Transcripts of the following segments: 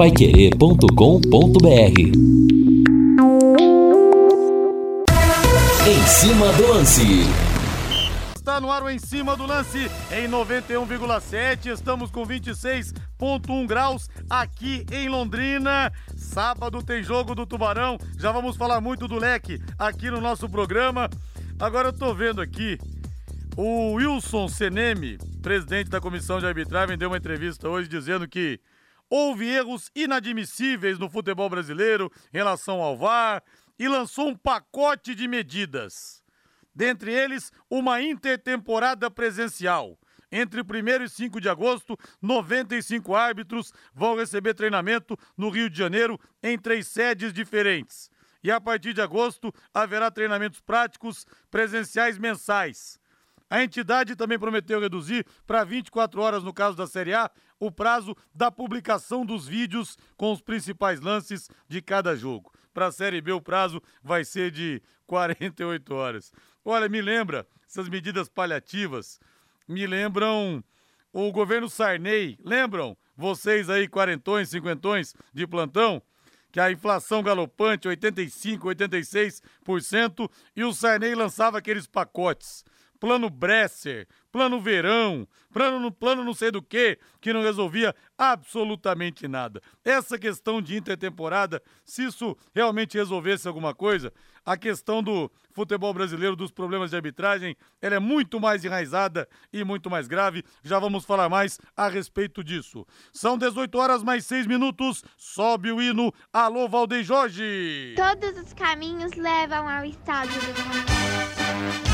paiquerê.com.br Em cima do lance. Está no ar o Em Cima do Lance em 91,7. Estamos com 26,1 graus aqui em Londrina. Sábado tem jogo do Tubarão. Já vamos falar muito do leque aqui no nosso programa. Agora eu tô vendo aqui o Wilson Seneme, presidente da comissão de arbitragem, deu uma entrevista hoje dizendo que houve erros inadmissíveis no futebol brasileiro em relação ao VAR e lançou um pacote de medidas. Dentre eles, uma intertemporada presencial. Entre 1 e 5 de agosto, 95 árbitros vão receber treinamento no Rio de Janeiro em três sedes diferentes. E a partir de agosto, haverá treinamentos práticos presenciais mensais. A entidade também prometeu reduzir para 24 horas, no caso da Série A, o prazo da publicação dos vídeos com os principais lances de cada jogo. Para a Série B, o prazo vai ser de 48 horas. Olha, me lembra, essas medidas paliativas, me lembram o governo Sarney. Lembram? Vocês aí, quarentões, cinquentões de plantão? Que a inflação galopante, 85%, 86%, e o Sarney lançava aqueles pacotes plano Bresser, plano verão, plano, plano não sei do que, que não resolvia absolutamente nada. Essa questão de intertemporada, se isso realmente resolvesse alguma coisa, a questão do futebol brasileiro, dos problemas de arbitragem, ela é muito mais enraizada e muito mais grave. Já vamos falar mais a respeito disso. São 18 horas mais 6 minutos. Sobe o hino. Alô, Valdeir Jorge! Todos os caminhos levam ao estádio do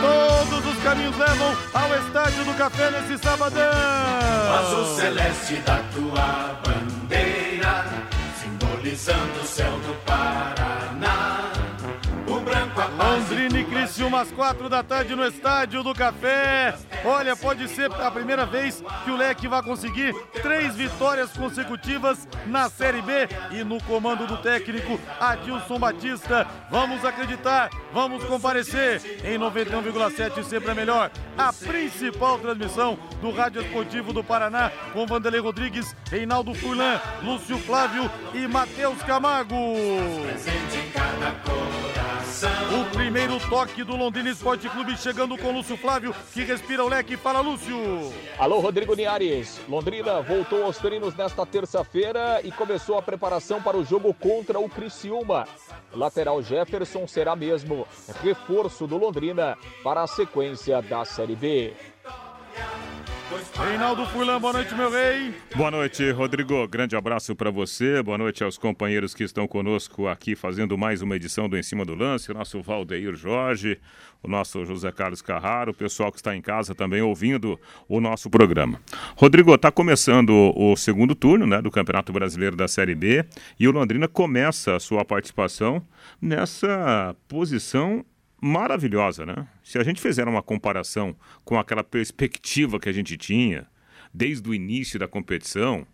todos os caminhos levam ao Estádio do Café nesse sabadão. Azul celeste da tua bandeira, simbolizando o céu do Paraná. A Londrina e Criciúma às quatro da tarde no Estádio do Café. Olha, pode ser a primeira vez que o Leque vai conseguir três vitórias consecutivas na Série B e no comando do técnico Adilson Batista. Vamos acreditar, vamos comparecer em 91,7 sempre é melhor. A principal transmissão do Rádio Esportivo do Paraná com Vanderlei Rodrigues, Reinaldo Furlan, Lúcio Flávio e Matheus Camargo. O primeiro toque do Londrina Esporte Clube chegando com Lúcio Flávio, que respira o leque. Fala, Lúcio! Alô, Rodrigo Niares. Londrina voltou aos treinos nesta terça-feira e começou a preparação para o jogo contra o Criciúma. Lateral Jefferson será mesmo reforço do Londrina para a sequência da Série B. Reinaldo Furlan, boa noite, meu rei. Boa noite, Rodrigo. Grande abraço para você. Boa noite aos companheiros que estão conosco aqui fazendo mais uma edição do Em Cima do Lance. O nosso Valdeir Jorge, o nosso José Carlos Carraro, o pessoal que está em casa também ouvindo o nosso programa. Rodrigo, está começando o segundo turno né, do Campeonato Brasileiro da Série B e o Londrina começa a sua participação nessa posição maravilhosa, né? Se a gente fizer uma comparação com aquela perspectiva que a gente tinha desde o início da competição,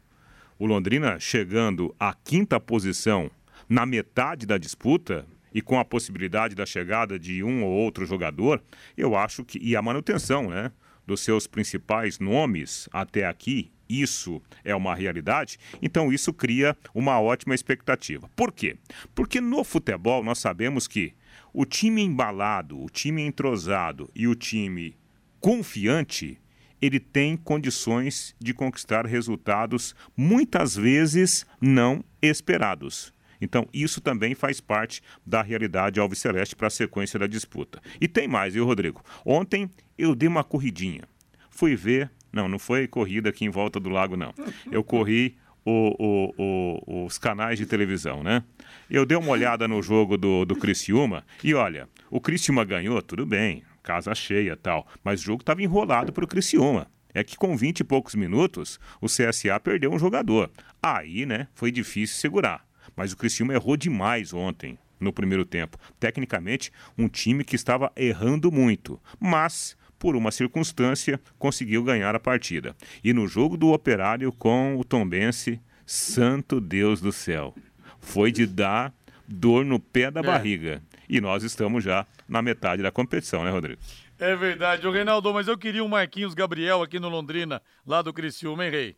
o Londrina chegando à quinta posição na metade da disputa e com a possibilidade da chegada de um ou outro jogador, eu acho que e a manutenção, né, dos seus principais nomes até aqui, isso é uma realidade, então isso cria uma ótima expectativa. Por quê? Porque no futebol nós sabemos que o time embalado, o time entrosado e o time confiante, ele tem condições de conquistar resultados muitas vezes não esperados. Então, isso também faz parte da realidade Alves Celeste para a sequência da disputa. E tem mais, viu, Rodrigo? Ontem eu dei uma corridinha. Fui ver. Não, não foi corrida aqui em volta do lago, não. Eu corri o, o, os canais de televisão, né? Eu dei uma olhada no jogo do, do Criciúma e olha, o Criciúma ganhou, tudo bem, casa cheia tal, mas o jogo estava enrolado para o Criciúma. É que com 20 e poucos minutos, o CSA perdeu um jogador. Aí, né, foi difícil segurar. Mas o Criciúma errou demais ontem, no primeiro tempo. Tecnicamente, um time que estava errando muito. Mas por uma circunstância, conseguiu ganhar a partida. E no jogo do Operário com o Tombense, santo Deus do céu, foi de dar dor no pé da é. barriga. E nós estamos já na metade da competição, né, Rodrigo? É verdade. O Reinaldo, mas eu queria um Marquinhos Gabriel aqui no Londrina, lá do Criciúma, hein, Rei?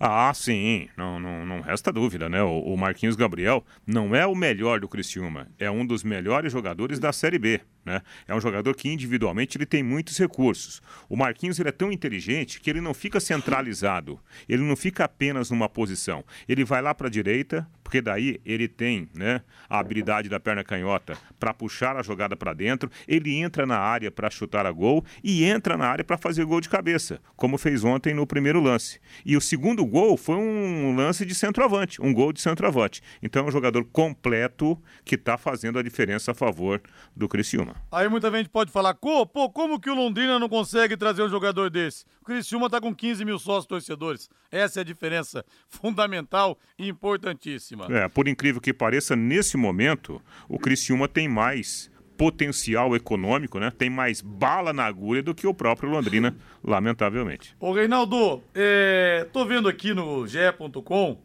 Ah, sim, não, não, não resta dúvida, né? O, o Marquinhos Gabriel não é o melhor do Criciúma, é um dos melhores jogadores da Série B. Né? É um jogador que individualmente ele tem muitos recursos. O Marquinhos ele é tão inteligente que ele não fica centralizado, ele não fica apenas numa posição. Ele vai lá para a direita, porque daí ele tem né, a habilidade da perna canhota para puxar a jogada para dentro, ele entra na área para chutar a gol e entra na área para fazer gol de cabeça, como fez ontem no primeiro lance. E o segundo gol foi um lance de centroavante, um gol de centroavante. Então é um jogador completo que está fazendo a diferença a favor do Criciúma. Aí muita gente pode falar, pô, como que o Londrina não consegue trazer um jogador desse? O Criciúma tá com 15 mil sócios torcedores. Essa é a diferença fundamental e importantíssima. É, por incrível que pareça, nesse momento, o Criciúma tem mais potencial econômico, né? Tem mais bala na agulha do que o próprio Londrina, lamentavelmente. Ô Reinaldo, é, tô vendo aqui no ge.com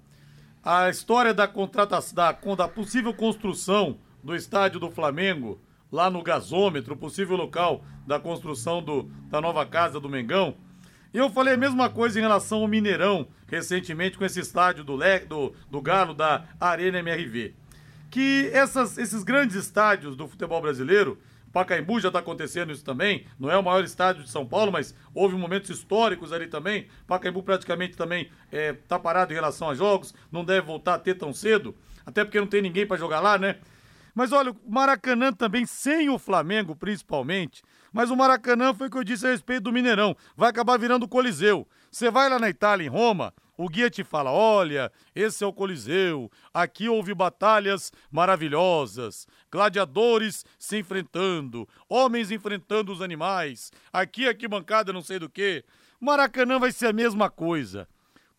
a história da contratação, da, da possível construção do estádio do Flamengo lá no gasômetro, possível local da construção do, da nova casa do Mengão. E eu falei a mesma coisa em relação ao Mineirão, recentemente com esse estádio do, Le, do, do Galo da Arena MRV. Que essas, esses grandes estádios do futebol brasileiro, Pacaembu já está acontecendo isso também, não é o maior estádio de São Paulo, mas houve momentos históricos ali também. Pacaembu praticamente também está é, tá parado em relação a jogos, não deve voltar a ter tão cedo, até porque não tem ninguém para jogar lá, né? Mas olha, o Maracanã também, sem o Flamengo principalmente, mas o Maracanã foi o que eu disse a respeito do Mineirão, vai acabar virando Coliseu. Você vai lá na Itália, em Roma, o guia te fala: olha, esse é o Coliseu, aqui houve batalhas maravilhosas, gladiadores se enfrentando, homens enfrentando os animais, aqui, aqui bancada não sei do que. Maracanã vai ser a mesma coisa.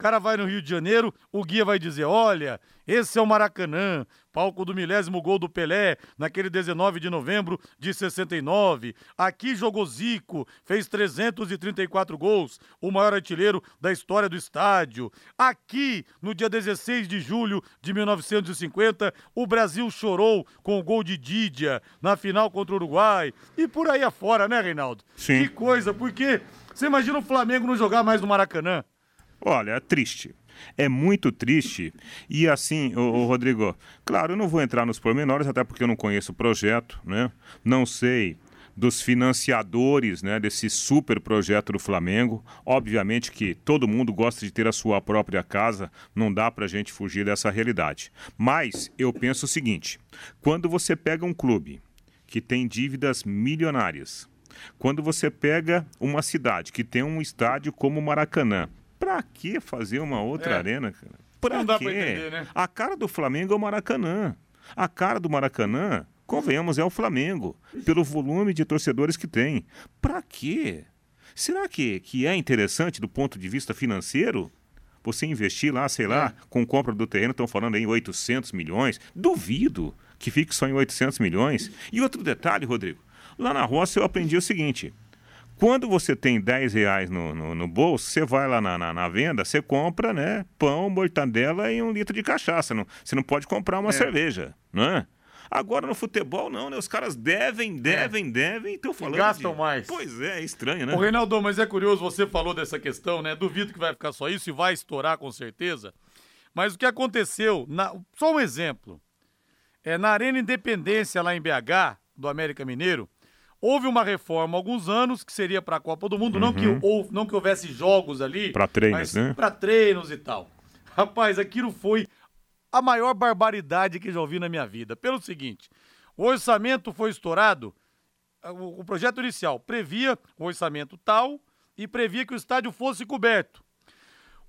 O cara vai no Rio de Janeiro, o guia vai dizer: olha, esse é o Maracanã, palco do milésimo gol do Pelé, naquele 19 de novembro de 69. Aqui jogou Zico, fez 334 gols, o maior artilheiro da história do estádio. Aqui, no dia 16 de julho de 1950, o Brasil chorou com o gol de Didia na final contra o Uruguai. E por aí afora, né, Reinaldo? Sim. Que coisa, porque você imagina o Flamengo não jogar mais no Maracanã? Olha, é triste. É muito triste. E assim, o, Rodrigo, claro, eu não vou entrar nos pormenores, até porque eu não conheço o projeto, né? Não sei dos financiadores né, desse super projeto do Flamengo. Obviamente que todo mundo gosta de ter a sua própria casa, não dá para a gente fugir dessa realidade. Mas eu penso o seguinte: quando você pega um clube que tem dívidas milionárias, quando você pega uma cidade que tem um estádio como o Maracanã, Pra que fazer uma outra é. arena, cara? Pra Não dá quê? pra entender, né? A cara do Flamengo é o Maracanã. A cara do Maracanã, convenhamos, é o Flamengo, pelo volume de torcedores que tem. Pra quê? Será que, que é interessante do ponto de vista financeiro? Você investir lá, sei lá, é. com compra do terreno, estão falando aí em 800 milhões. Duvido que fique só em 800 milhões. E outro detalhe, Rodrigo. Lá na roça eu aprendi o seguinte: quando você tem 10 reais no, no, no bolso, você vai lá na, na, na, venda, você compra né, pão, mortadela e um litro de cachaça. Não, você não pode comprar uma é. cerveja, não é? Agora no futebol, não, né? Os caras devem, devem, é. devem, estão falando. E gastam de... mais. Pois é, é estranho, né? Ô, Reinaldo, mas é curioso, você falou dessa questão, né? Duvido que vai ficar só isso e vai estourar com certeza. Mas o que aconteceu, na... só um exemplo. É, na Arena Independência, lá em BH, do América Mineiro, Houve uma reforma há alguns anos que seria para a Copa do Mundo, uhum. não, que, uhum. ou, não que houvesse jogos ali. Para treinos, né? Para treinos e tal. Rapaz, aquilo foi a maior barbaridade que já ouvi na minha vida. Pelo seguinte: o orçamento foi estourado, o, o projeto inicial previa o orçamento tal e previa que o estádio fosse coberto.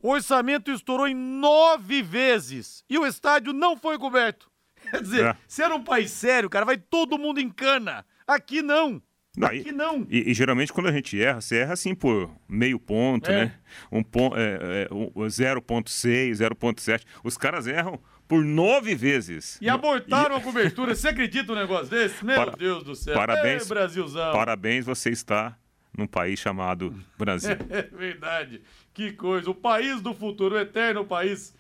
O orçamento estourou em nove vezes e o estádio não foi coberto. Quer dizer, é. se era um país sério, cara, vai todo mundo em cana. Aqui não. Aqui não. E, e, geralmente quando a gente erra, você erra assim por meio ponto, é. né? Um ponto, é, é, 0.6, 0.7. Os caras erram por nove vezes. E abortaram e... a cobertura. Você acredita um negócio desse? Meu Para... Deus do céu. Parabéns, Ei, Brasilzão. Parabéns, você está num país chamado Brasil. É verdade. Que coisa. O país do futuro, o eterno país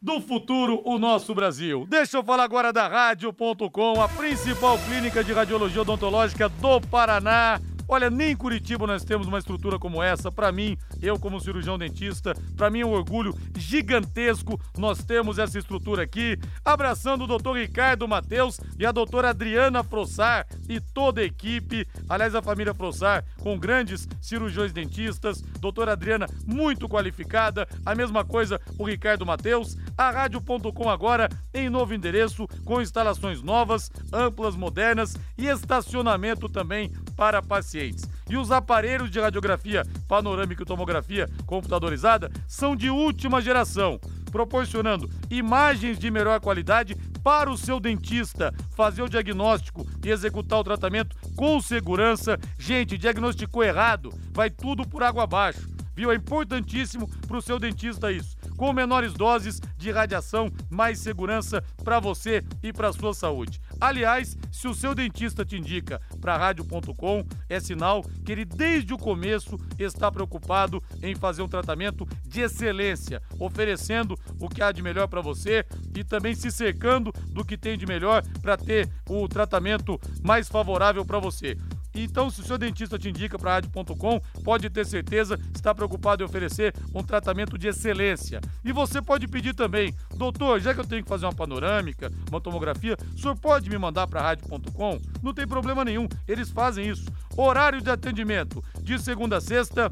do futuro, o nosso Brasil. Deixa eu falar agora da Rádio.com, a principal clínica de radiologia odontológica do Paraná. Olha, nem em Curitiba nós temos uma estrutura como essa. Para mim, eu como cirurgião dentista, para mim é um orgulho gigantesco nós temos essa estrutura aqui. Abraçando o doutor Ricardo Matheus e a doutora Adriana Frossar e toda a equipe. Aliás, a família Frossar com grandes cirurgiões dentistas. Doutora Adriana, muito qualificada. A mesma coisa o Ricardo Matheus. A Rádio.com agora em novo endereço, com instalações novas, amplas, modernas e estacionamento também para pacientes. E os aparelhos de radiografia panorâmica e tomografia computadorizada são de última geração, proporcionando imagens de melhor qualidade para o seu dentista fazer o diagnóstico e executar o tratamento com segurança. Gente, diagnosticou errado, vai tudo por água abaixo. Viu? É importantíssimo para o seu dentista isso com menores doses de radiação, mais segurança para você e para sua saúde. Aliás, se o seu dentista te indica para rádio.com, é sinal que ele desde o começo está preocupado em fazer um tratamento de excelência, oferecendo o que há de melhor para você e também se cercando do que tem de melhor para ter o tratamento mais favorável para você. Então, se o seu dentista te indica para rádio.com, pode ter certeza, está preocupado em oferecer um tratamento de excelência. E você pode pedir também, doutor, já que eu tenho que fazer uma panorâmica, uma tomografia, o senhor pode me mandar para rádio.com? Não tem problema nenhum, eles fazem isso. Horário de atendimento, de segunda a sexta,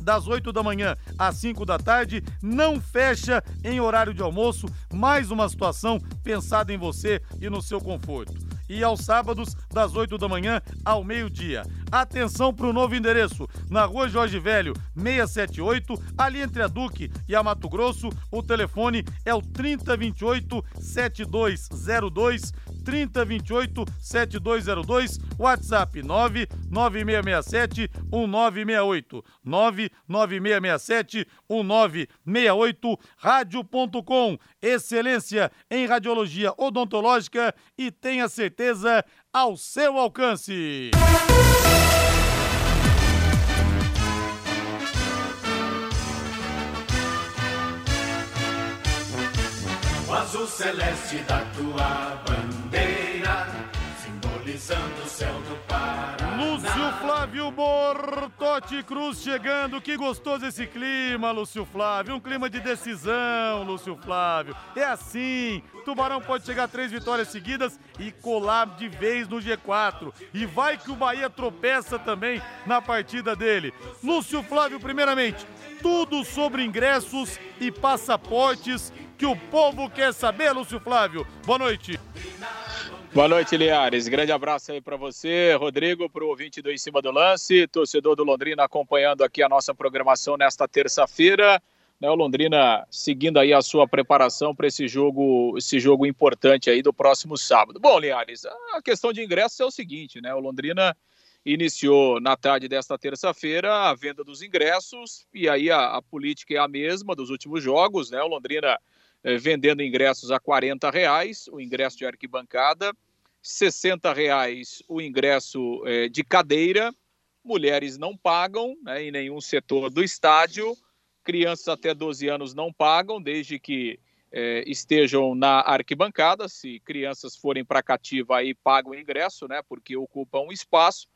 das 8 da manhã às 5 da tarde, não fecha em horário de almoço. Mais uma situação pensada em você e no seu conforto e aos sábados, das 8 da manhã ao meio-dia. Atenção para o novo endereço, na rua Jorge Velho, 678, ali entre a Duque e a Mato Grosso. O telefone é o 3028 7202. 3028 7202, WhatsApp 99667 1968. 99667 1968, rádio.com. Excelência em radiologia odontológica e tenha certeza ao seu alcance. O azul celeste da tua bandeira, simbolizando o céu do Paraná. Lúcio Flávio Bortotti Cruz chegando. Que gostoso esse clima, Lúcio Flávio. Um clima de decisão, Lúcio Flávio. É assim. Tubarão pode chegar a três vitórias seguidas e colar de vez no G4. E vai que o Bahia tropeça também na partida dele. Lúcio Flávio, primeiramente, tudo sobre ingressos e passaportes que o povo quer saber, Lúcio Flávio. Boa noite. Boa noite, Liares. Grande abraço aí para você, Rodrigo, para o ouvinte do Em Cima do Lance, torcedor do Londrina acompanhando aqui a nossa programação nesta terça-feira. Né, o Londrina seguindo aí a sua preparação para esse jogo, esse jogo importante aí do próximo sábado. Bom, Liares, a questão de ingressos é o seguinte, né? O Londrina iniciou na tarde desta terça-feira a venda dos ingressos e aí a, a política é a mesma dos últimos jogos, né? O Londrina vendendo ingressos a 40 reais, o ingresso de arquibancada, 60 reais o ingresso eh, de cadeira, mulheres não pagam né, em nenhum setor do estádio, crianças até 12 anos não pagam, desde que eh, estejam na arquibancada, se crianças forem para cativa aí pagam o ingresso, né, porque ocupam um espaço,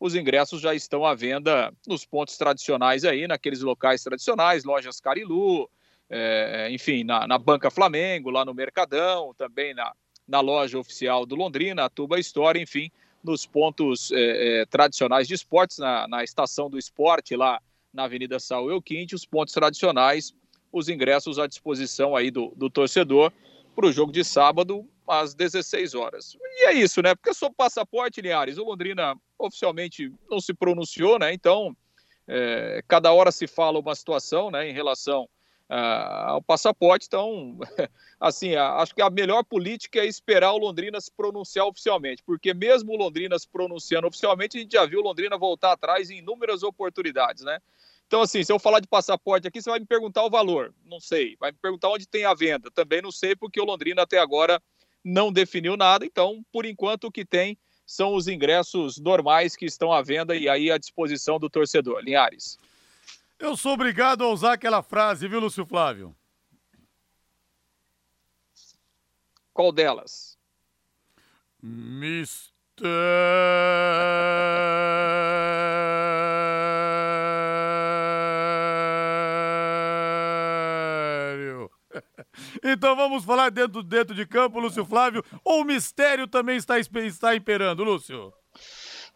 os ingressos já estão à venda nos pontos tradicionais aí, naqueles locais tradicionais, lojas Carilu, é, enfim, na, na, Banca Flamengo, lá no Mercadão, também na, na loja oficial do Londrina, a Tuba Store, enfim, nos pontos é, é, tradicionais de esportes, na, na, estação do esporte, lá na Avenida Saúl Elquinte, os pontos tradicionais, os ingressos à disposição aí do, do torcedor para o jogo de sábado, às 16 horas. E é isso, né? Porque sobre passaporte, Linhares, o Londrina oficialmente não se pronunciou, né? Então, é, cada hora se fala uma situação, né, em relação ao passaporte. Então, assim, acho que a melhor política é esperar o Londrina se pronunciar oficialmente, porque mesmo o Londrina se pronunciando oficialmente, a gente já viu o Londrina voltar atrás em inúmeras oportunidades, né? Então, assim, se eu falar de passaporte aqui, você vai me perguntar o valor. Não sei. Vai me perguntar onde tem a venda. Também não sei, porque o Londrina até agora não definiu nada. Então, por enquanto, o que tem são os ingressos normais que estão à venda e aí à disposição do torcedor. Linhares. Eu sou obrigado a usar aquela frase, viu, Lúcio Flávio? Qual delas? Mistério. Então vamos falar dentro, dentro de campo, Lúcio Flávio, ou o mistério também está, está imperando, Lúcio?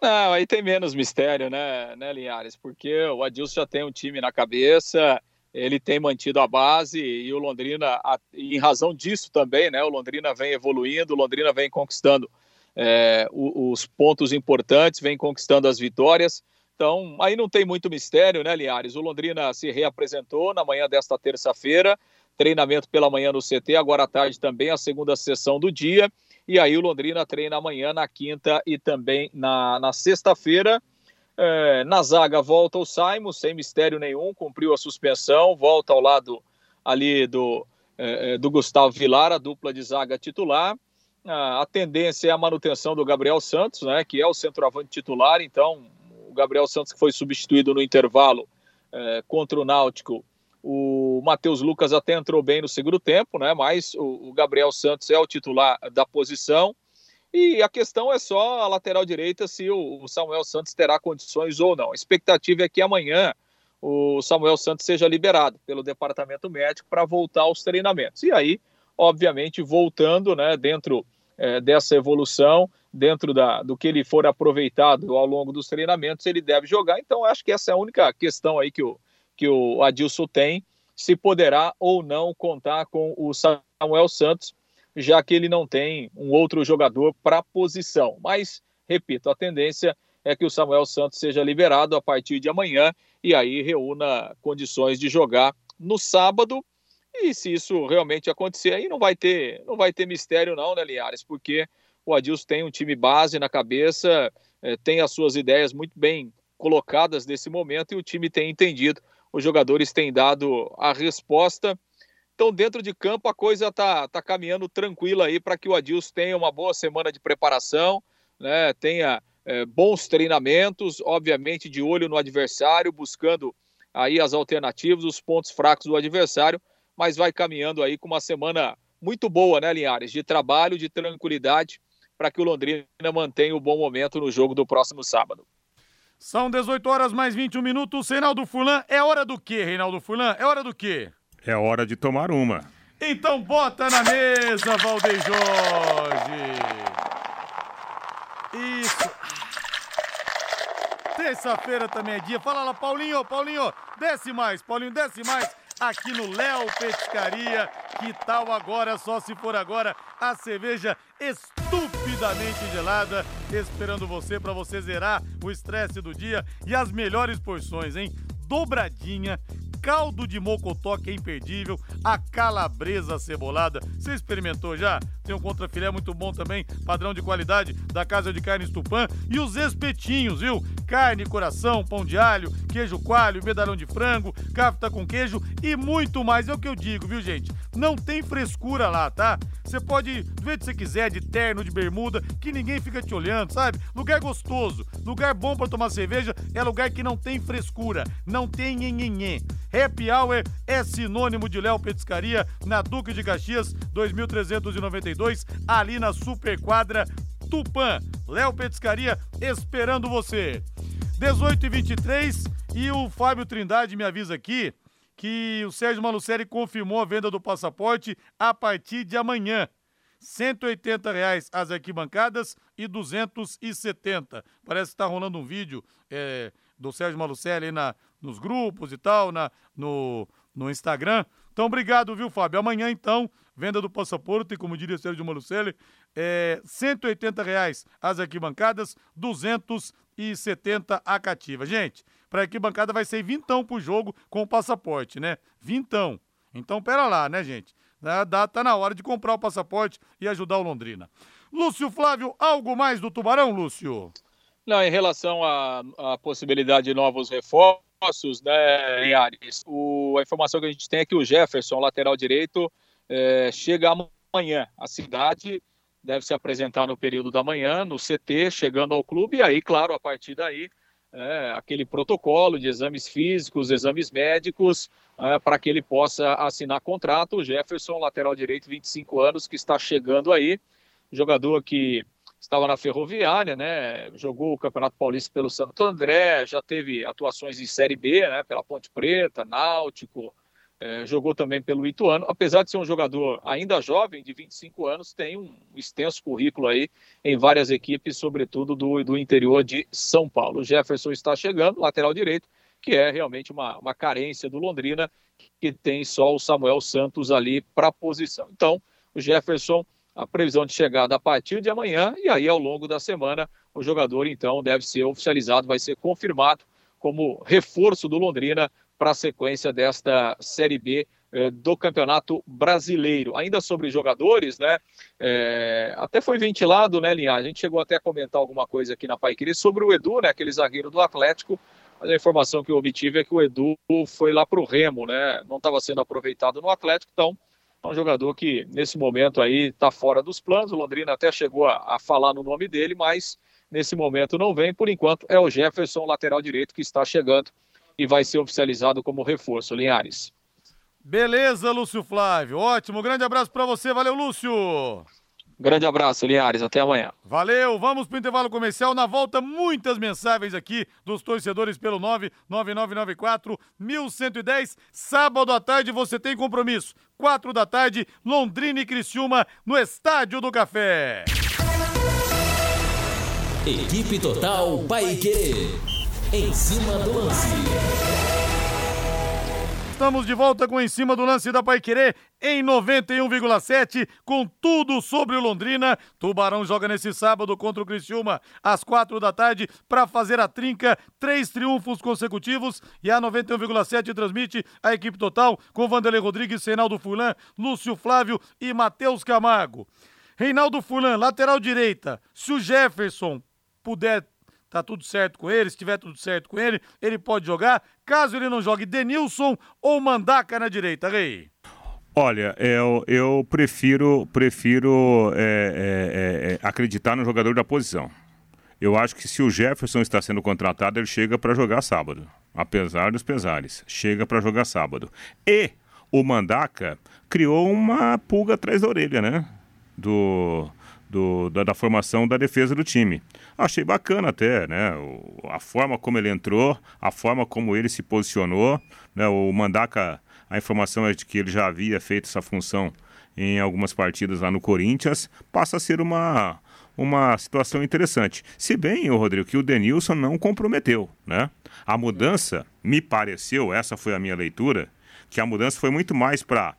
Não, aí tem menos mistério, né, né, Linhares? Porque o Adilson já tem um time na cabeça, ele tem mantido a base e o Londrina, em razão disso também, né? O Londrina vem evoluindo, o Londrina vem conquistando é, os pontos importantes, vem conquistando as vitórias. Então, aí não tem muito mistério, né, Linhares? O Londrina se reapresentou na manhã desta terça-feira, treinamento pela manhã no CT, agora à tarde também a segunda sessão do dia. E aí o Londrina treina amanhã, na quinta e também na, na sexta-feira. É, na zaga volta o Simon, sem mistério nenhum, cumpriu a suspensão, volta ao lado ali do, é, é do Gustavo Vilar, a dupla de zaga titular. A, a tendência é a manutenção do Gabriel Santos, né, que é o centroavante titular, então o Gabriel Santos que foi substituído no intervalo é, contra o Náutico. O Matheus Lucas até entrou bem no segundo tempo, né? Mas o, Gabriel Santos é o titular da posição. E a questão é só a lateral direita se o, o Samuel Santos terá condições ou não. A expectativa é que amanhã o Samuel Santos seja liberado pelo departamento médico para voltar aos treinamentos. E aí, obviamente, voltando né, dentro é, dessa evolução, dentro da, do que ele for aproveitado ao longo dos treinamentos, ele deve jogar. Então, acho que essa é a única questão aí que o, que o Adilson tem, se poderá ou não contar com o Samuel Santos, já que ele não tem um outro jogador para a posição. Mas, repito, a tendência é que o Samuel Santos seja liberado a partir de amanhã e aí reúna condições de jogar no sábado. E se isso realmente acontecer, aí não vai ter, não vai ter mistério não, né, Linhares? Porque o Adilson tem um time base na cabeça, é, tem as suas ideias muito bem colocadas nesse momento e o time tem entendido. Os jogadores têm dado a resposta. Então, dentro de campo, a coisa está tá caminhando tranquila aí para que o Adilson tenha uma boa semana de preparação, né, tenha é, bons treinamentos, obviamente de olho no adversário, buscando aí as alternativas, os pontos fracos do adversário, mas vai caminhando aí com uma semana muito boa, né, Linhares? De trabalho, de tranquilidade para que o Londrina mantenha o bom momento no jogo do próximo sábado. São 18 horas mais 21 minutos. Reinaldo Fulan, é hora do quê, Reinaldo Fulan? É hora do quê? É hora de tomar uma. Então bota na mesa, Valdeir Jorge. Isso. Terça-feira também é dia. Fala lá, Paulinho, Paulinho, desce mais, Paulinho, desce mais aqui no Léo Pescaria. Que tal agora, só se for agora, a cerveja estupidamente gelada, esperando você para você zerar o estresse do dia e as melhores porções, hein? Dobradinha, caldo de mocotó que é imperdível, a calabresa cebolada. Você experimentou já? Tem um contrafilé muito bom também, padrão de qualidade da Casa de Carnes Tupã. E os espetinhos, viu? Carne, coração, pão de alho, queijo coalho, medalhão de frango, cafta com queijo e muito mais. É o que eu digo, viu, gente? Não tem frescura lá, tá? Você pode do jeito que você quiser, de terno, de bermuda, que ninguém fica te olhando, sabe? Lugar gostoso, lugar bom para tomar cerveja, é lugar que não tem frescura, não tem nhenhenhê. Happy Hour é sinônimo de Léo Petiscaria na Duque de Caxias 2392, ali na Superquadra Tupã. Léo Petiscaria esperando você. 18 e 23 e o Fábio Trindade me avisa aqui que o Sérgio Malucelli confirmou a venda do passaporte a partir de amanhã. 180 reais as arquibancadas e 270. Parece que está rolando um vídeo é, do Sérgio Malucelli na, nos grupos e tal, na, no, no Instagram. Então, obrigado, viu, Fábio? Amanhã, então, venda do passaporte, como diria o Sérgio Malucelli, é, 180 reais as arquibancadas, 270 a cativa. Gente, para arquibancada vai ser vintão pro jogo com o passaporte, né? Vintão. Então, pera lá, né, gente? Dá, tá na hora de comprar o passaporte e ajudar o Londrina. Lúcio Flávio, algo mais do Tubarão, Lúcio? Não, em relação à, à possibilidade de novos reforços, né, em Ares, o, a informação que a gente tem é que o Jefferson, lateral direito, é, chega amanhã. A cidade deve se apresentar no período da manhã, no CT, chegando ao clube, e aí, claro, a partir daí, é, aquele protocolo de exames físicos, exames médicos, é, para que ele possa assinar contrato. O Jefferson, lateral direito, 25 anos, que está chegando aí, jogador que estava na Ferroviária, né? Jogou o Campeonato Paulista pelo Santo André, já teve atuações em Série B, né? Pela Ponte Preta, Náutico, é, jogou também pelo Ituano, apesar de ser um jogador ainda jovem, de 25 anos, tem um extenso currículo aí em várias equipes, sobretudo do, do interior de São Paulo. O Jefferson está chegando, lateral direito, que é realmente uma, uma carência do Londrina, que tem só o Samuel Santos ali para a posição. Então, o Jefferson, a previsão de chegada a partir de amanhã, e aí ao longo da semana, o jogador então deve ser oficializado, vai ser confirmado como reforço do Londrina para a sequência desta Série B eh, do Campeonato Brasileiro. Ainda sobre jogadores, né? É, até foi ventilado, né, Linha? A gente chegou até a comentar alguma coisa aqui na Paiquiri sobre o Edu, né? Aquele zagueiro do Atlético. Mas a informação que eu obtive é que o Edu foi lá para o Remo, né? Não estava sendo aproveitado no Atlético, então um jogador que nesse momento aí está fora dos planos. O Londrina até chegou a, a falar no nome dele, mas nesse momento não vem. Por enquanto é o Jefferson, lateral direito, que está chegando e vai ser oficializado como reforço. Linhares. Beleza, Lúcio Flávio. Ótimo. Grande abraço para você. Valeu, Lúcio. Grande abraço, Linhares. Até amanhã. Valeu. Vamos para o intervalo comercial. Na volta, muitas mensagens aqui dos torcedores pelo 99994 1110. Sábado à tarde você tem compromisso. Quatro da tarde, Londrina e Criciúma no Estádio do Café. Equipe Total Paique. Em cima do lance. Estamos de volta com Em cima do lance da Paiquerê em 91,7 com tudo sobre o Londrina. Tubarão joga nesse sábado contra o Criciúma às quatro da tarde para fazer a trinca, três triunfos consecutivos e a 91,7 transmite a equipe total com Vanderlei Rodrigues, Reinaldo Fulan, Lúcio Flávio e Matheus Camargo. Reinaldo Fulan, lateral direita. Se o Jefferson puder tá tudo certo com ele, se tiver tudo certo com ele, ele pode jogar. Caso ele não jogue Denilson ou Mandaca na direita, Rei. Olha, eu, eu prefiro, prefiro é, é, é, acreditar no jogador da posição. Eu acho que se o Jefferson está sendo contratado, ele chega para jogar sábado. Apesar dos pesares. Chega para jogar sábado. E o Mandaca criou uma pulga atrás da orelha, né? Do, do, da, da, formação da defesa do time. Achei bacana até, né? O, a forma como ele entrou, a forma como ele se posicionou. Né? O Mandaca, a informação é de que ele já havia feito essa função em algumas partidas lá no Corinthians. Passa a ser uma, uma situação interessante. Se bem, o Rodrigo, que o Denilson não comprometeu, né? A mudança, me pareceu, essa foi a minha leitura, que a mudança foi muito mais para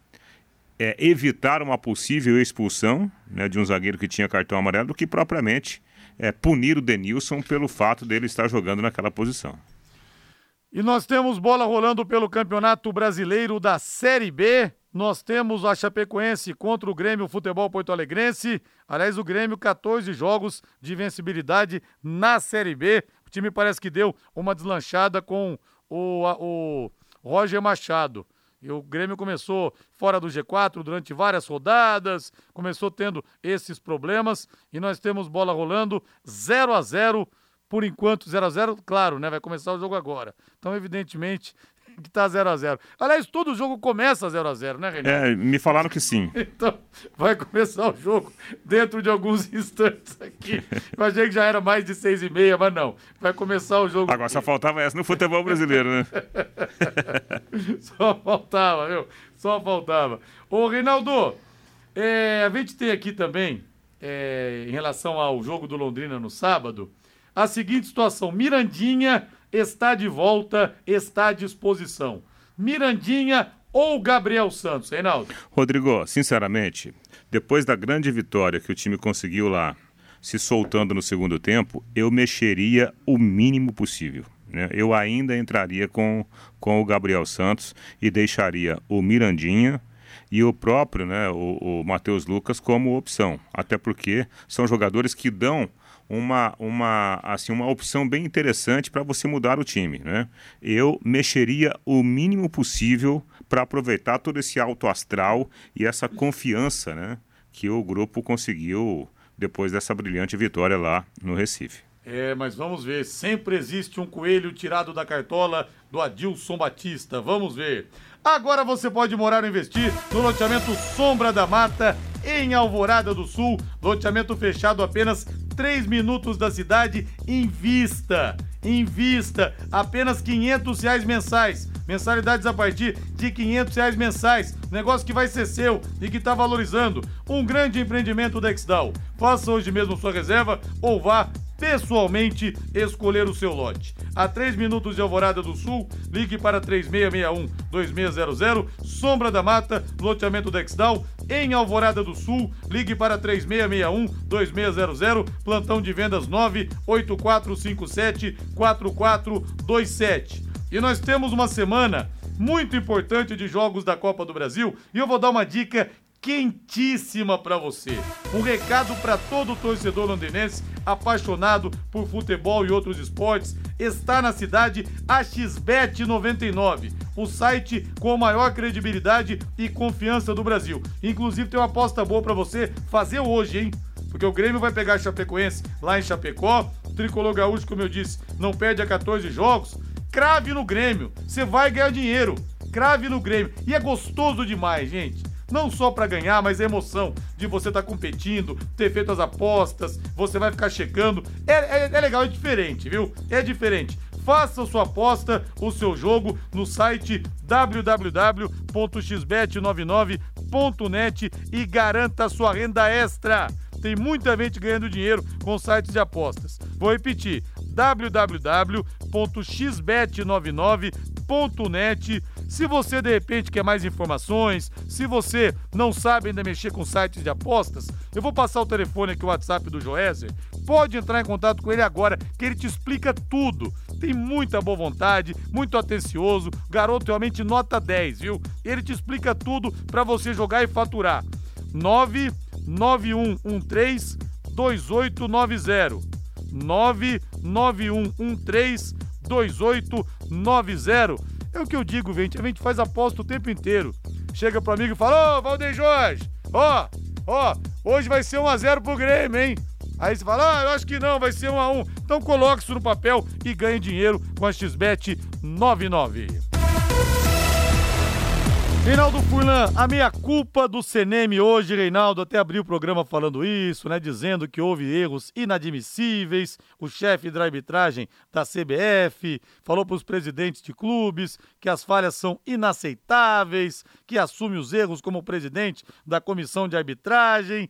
é, evitar uma possível expulsão né, de um zagueiro que tinha cartão amarelo do que propriamente é, punir o Denilson pelo fato dele estar jogando naquela posição. E nós temos bola rolando pelo Campeonato Brasileiro da Série B. Nós temos a Chapecoense contra o Grêmio Futebol Porto Alegrense. Aliás, o Grêmio, 14 jogos de vencibilidade na Série B. O time parece que deu uma deslanchada com o, o Roger Machado. E o Grêmio começou fora do G4 durante várias rodadas, começou tendo esses problemas e nós temos bola rolando 0 a 0 por enquanto 0 a 0 claro, né? Vai começar o jogo agora. Então, evidentemente, que tá 0x0. Aliás, todo jogo começa 0x0, né, Renato? É, me falaram que sim. então, vai começar o jogo dentro de alguns instantes aqui. Eu achei que já era mais de 6 e meia, mas não. Vai começar o jogo. Agora só faltava essa no futebol brasileiro, né? só faltava, viu? Só faltava. Ô, Reinaldo, é, a gente tem aqui também, é, em relação ao jogo do Londrina no sábado, a seguinte situação: Mirandinha está de volta, está à disposição. Mirandinha ou Gabriel Santos, Reinaldo? Rodrigo, sinceramente, depois da grande vitória que o time conseguiu lá, se soltando no segundo tempo, eu mexeria o mínimo possível. Né? Eu ainda entraria com, com o Gabriel Santos e deixaria o Mirandinha e o próprio, né, o, o Matheus Lucas como opção. Até porque são jogadores que dão uma, uma, assim, uma opção bem interessante para você mudar o time. Né? Eu mexeria o mínimo possível para aproveitar todo esse alto astral e essa confiança né, que o grupo conseguiu depois dessa brilhante vitória lá no Recife. É, mas vamos ver. Sempre existe um coelho tirado da cartola do Adilson Batista. Vamos ver. Agora você pode morar ou investir no loteamento Sombra da Mata, em Alvorada do Sul. Loteamento fechado apenas 3 minutos da cidade. Invista! Invista! Apenas 500 reais mensais Mensalidades a partir de 500 reais mensais. Negócio que vai ser seu e que está valorizando. Um grande empreendimento da Exdal. Faça hoje mesmo sua reserva ou vá pessoalmente escolher o seu lote. A 3 minutos de Alvorada do Sul, ligue para 3661-2600, Sombra da Mata, loteamento Dexdal, em Alvorada do Sul, ligue para 3661-2600, plantão de vendas 98457-4427. E nós temos uma semana muito importante de jogos da Copa do Brasil e eu vou dar uma dica quentíssima para você. Um recado para todo torcedor londinense apaixonado por futebol e outros esportes. Está na cidade a XBET 99, o site com a maior credibilidade e confiança do Brasil. Inclusive tem uma aposta boa para você fazer hoje, hein? Porque o Grêmio vai pegar Chapecoense lá em Chapecó. O Tricolor Gaúcho, como eu disse, não perde a 14 jogos. Crave no Grêmio. Você vai ganhar dinheiro. Crave no Grêmio. E é gostoso demais, gente não só para ganhar, mas a emoção de você estar tá competindo, ter feito as apostas, você vai ficar checando. É, é, é legal, é diferente, viu? É diferente. Faça sua aposta, o seu jogo no site www.xbet99.net e garanta sua renda extra. Tem muita gente ganhando dinheiro com sites de apostas. Vou repetir: www.xbet99.net se você de repente quer mais informações, se você não sabe ainda mexer com sites de apostas, eu vou passar o telefone aqui, o WhatsApp do Joézer. Pode entrar em contato com ele agora, que ele te explica tudo. Tem muita boa vontade, muito atencioso, garoto realmente nota 10, viu? Ele te explica tudo para você jogar e faturar. 99113 2890 99113 2890 é o que eu digo, gente. A gente faz aposta o tempo inteiro. Chega pro amigo e fala: Ô, Valdeir Jorge, ó, ó, hoje vai ser 1x0 pro Grêmio, hein? Aí você fala: Ah, eu acho que não, vai ser 1x1. Então coloque isso no papel e ganhe dinheiro com a XBET 99. Reinaldo Furlan, a minha culpa do CNM hoje, Reinaldo, até abriu o programa falando isso, né? Dizendo que houve erros inadmissíveis. O chefe de arbitragem da CBF falou para os presidentes de clubes que as falhas são inaceitáveis, que assume os erros como presidente da comissão de arbitragem.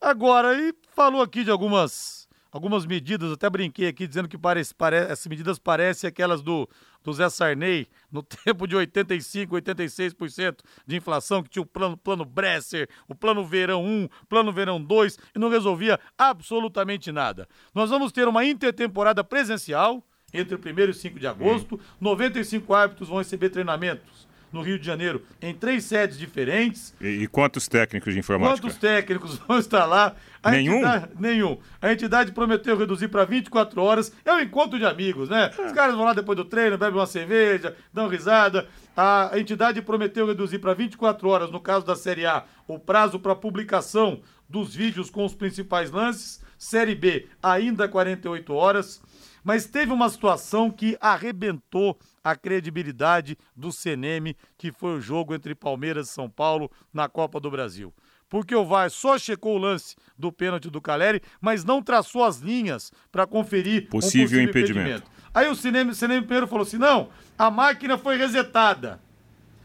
Agora, e falou aqui de algumas algumas medidas, até brinquei aqui dizendo que parece, parece, essas medidas parecem aquelas do do Zé Sarney, no tempo de 85, 86% de inflação, que tinha o plano, plano Bresser, o plano Verão 1, plano Verão 2, e não resolvia absolutamente nada. Nós vamos ter uma intertemporada presencial entre o 1 e 5 de agosto, 95 árbitros vão receber treinamentos no Rio de Janeiro, em três sedes diferentes. E, e quantos técnicos de informática? Quantos técnicos vão estar lá? A nenhum? Entidade, nenhum. A entidade prometeu reduzir para 24 horas. É um encontro de amigos, né? É. Os caras vão lá depois do treino, bebem uma cerveja, dão risada. A entidade prometeu reduzir para 24 horas, no caso da Série A, o prazo para publicação dos vídeos com os principais lances. Série B, ainda 48 horas. Mas teve uma situação que arrebentou a credibilidade do CNM, que foi o jogo entre Palmeiras e São Paulo na Copa do Brasil. Porque o VAR só checou o lance do pênalti do Caleri, mas não traçou as linhas para conferir possível, um possível impedimento. impedimento. Aí o CNM, CNM primeiro falou assim: não, a máquina foi resetada.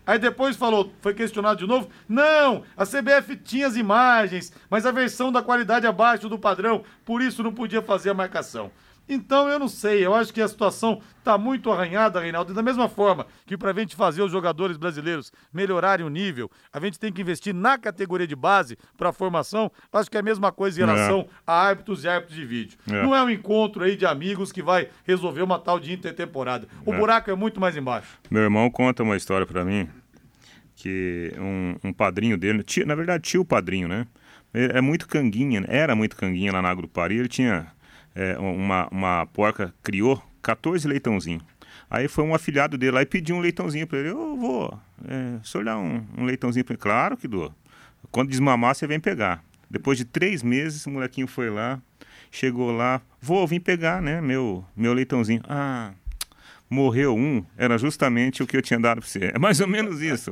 Aí depois falou, foi questionado de novo. Não, a CBF tinha as imagens, mas a versão da qualidade abaixo do padrão, por isso não podia fazer a marcação. Então eu não sei, eu acho que a situação está muito arranhada, Reinaldo. E da mesma forma que para a gente fazer os jogadores brasileiros melhorarem o nível, a gente tem que investir na categoria de base para a formação. Acho que é a mesma coisa em é. relação é. a árbitros e árbitros de vídeo. É. Não é um encontro aí de amigos que vai resolver uma tal de intertemporada. O é. buraco é muito mais embaixo. Meu irmão conta uma história para mim que um, um padrinho dele, tio, na verdade tio padrinho, né? É muito canguinha, era muito canguinha lá na Agrupari, ele tinha é, uma, uma porca criou 14 leitãozinhos. Aí foi um afilhado dele lá e pediu um leitãozinho para ele. Eu vou, é, o senhor dá um, um leitãozinho para ele? Claro que dou. Quando desmamar, você vem pegar. Depois de três meses, o molequinho foi lá, chegou lá, vou, vim pegar, né, meu, meu leitãozinho. Ah, morreu um, era justamente o que eu tinha dado para você. É mais ou menos isso.